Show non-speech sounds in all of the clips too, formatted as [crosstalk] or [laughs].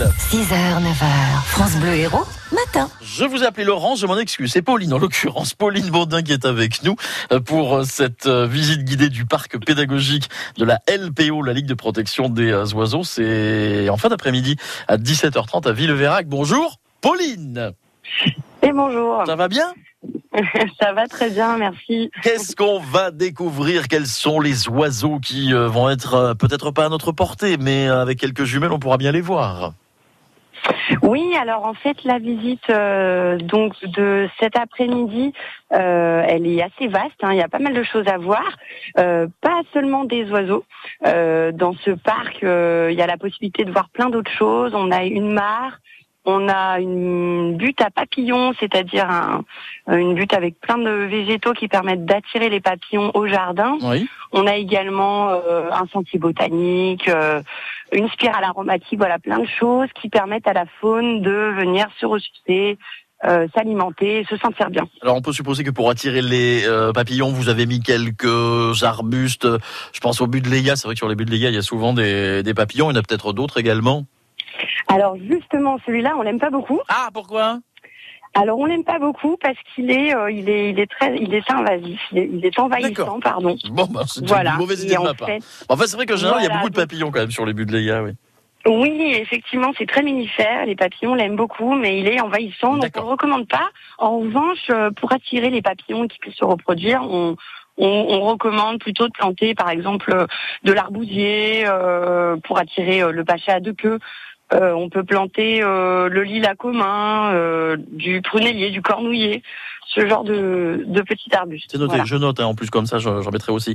6h, 9h, France Bleu Héros, matin. Je vous ai appelé Laurence, je m'en excuse. C'est Pauline, en l'occurrence. Pauline Baudin qui est avec nous euh, pour euh, cette euh, visite guidée du parc pédagogique de la LPO, la Ligue de protection des oiseaux. C'est en fin d'après-midi à 17h30 à Villeverac. Bonjour, Pauline. Et bonjour. Ça va bien? [laughs] Ça va très bien, merci. Qu'est-ce qu'on va découvrir? Quels sont les oiseaux qui vont être peut-être pas à notre portée, mais avec quelques jumelles, on pourra bien les voir? Oui, alors en fait la visite euh, donc de cet après-midi, euh, elle est assez vaste. Hein. il y a pas mal de choses à voir, euh, pas seulement des oiseaux. dans ce parc, il y a la possibilité de voir plein d'autres choses. On a une mare, on a une butte à papillons, c'est-à-dire une butte avec plein de végétaux qui permettent d'attirer les papillons au jardin. On a également euh, un sentier botanique, euh, une spirale aromatique, voilà, plein de choses qui permettent à la faune de venir se ressourcer, euh, s'alimenter, se sentir bien. Alors on peut supposer que pour attirer les papillons, vous avez mis quelques arbustes. Je pense au but de c'est vrai que sur les buts de il y a souvent des, des papillons. Il y en a peut-être d'autres également. Alors justement, celui-là, on l'aime pas beaucoup. Ah, pourquoi? Alors on l'aime pas beaucoup parce qu'il est, euh, il est, il est très, il est invasif, il est, envahissant, pardon. Bon, bah, c'est une mauvaise idée de ma part. En fait, c'est vrai que général, il y a beaucoup de papillons quand même sur les buts de Léa, oui. Oui, effectivement, c'est très minifère. Les papillons l'aiment beaucoup, mais il est envahissant, donc on ne recommande pas. En revanche, euh, pour attirer les papillons qui puissent se reproduire, on, on, recommande plutôt de planter, par exemple, de l'arbousier euh, pour attirer le pacha à deux queues. Euh, on peut planter euh, le lilas commun, euh, du prunellier, du cornouiller, ce genre de, de petits arbustes. C'est noté, je note, hein, en plus comme ça j'en mettrai aussi.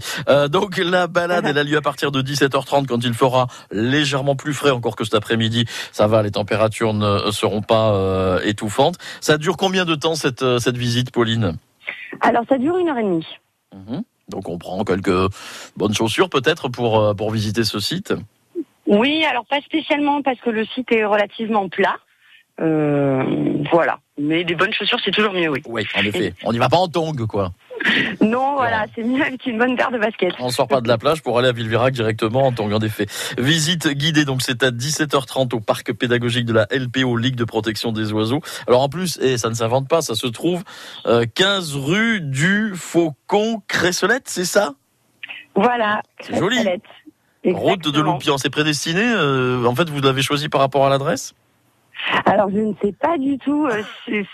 donc la balade, elle a lieu à partir de 17h30 quand il fera légèrement plus frais encore que cet après-midi. Ça va, les températures ne seront pas étouffantes. Ça dure combien de temps cette, cette visite, Pauline? Alors ça dure une heure et demie. Mhm. Donc on prend quelques bonnes chaussures peut-être pour, pour visiter ce site? Oui, alors pas spécialement parce que le site est relativement plat. Euh, voilà. Mais des bonnes chaussures, c'est toujours mieux, oui. Oui, en effet. On n'y va pas en tongs, quoi. Non, voilà, c'est mieux avec une bonne paire de baskets. On sort pas de la plage pour aller à Villevirac directement en tongs, en effet. Visite guidée, donc c'est à 17h30 au parc pédagogique de la LPO, Ligue de protection des oiseaux. Alors en plus, et ça ne s'invente pas, ça se trouve 15 euh, rue du Faucon Cresselette, c'est ça? Voilà. C'est joli. Route de Loupian, c'est prédestiné euh, En fait, vous l'avez choisi par rapport à l'adresse? Alors je ne sais pas du tout euh,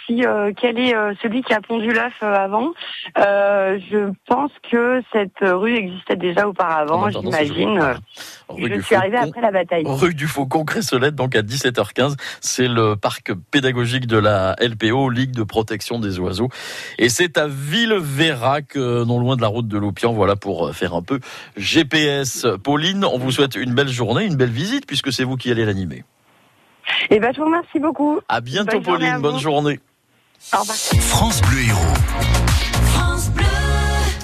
si euh, quel est euh, celui qui a pondu l'œuf avant. je pense que cette rue existait déjà auparavant, j'imagine. Je suis arrivée après la bataille. Rue du Faucon Cresselette, donc à 17h15. C'est le parc pédagogique de la LPO, Ligue de protection des oiseaux. Et c'est à Villeverac, non loin de la route de Loupian. Voilà pour faire un peu GPS. Pauline, on vous souhaite une belle journée, une belle visite, puisque c'est vous qui allez l'animer. Eh ben, je vous remercie beaucoup. À bientôt, Pauline. Bonne journée. Au revoir. France Bleu Héros.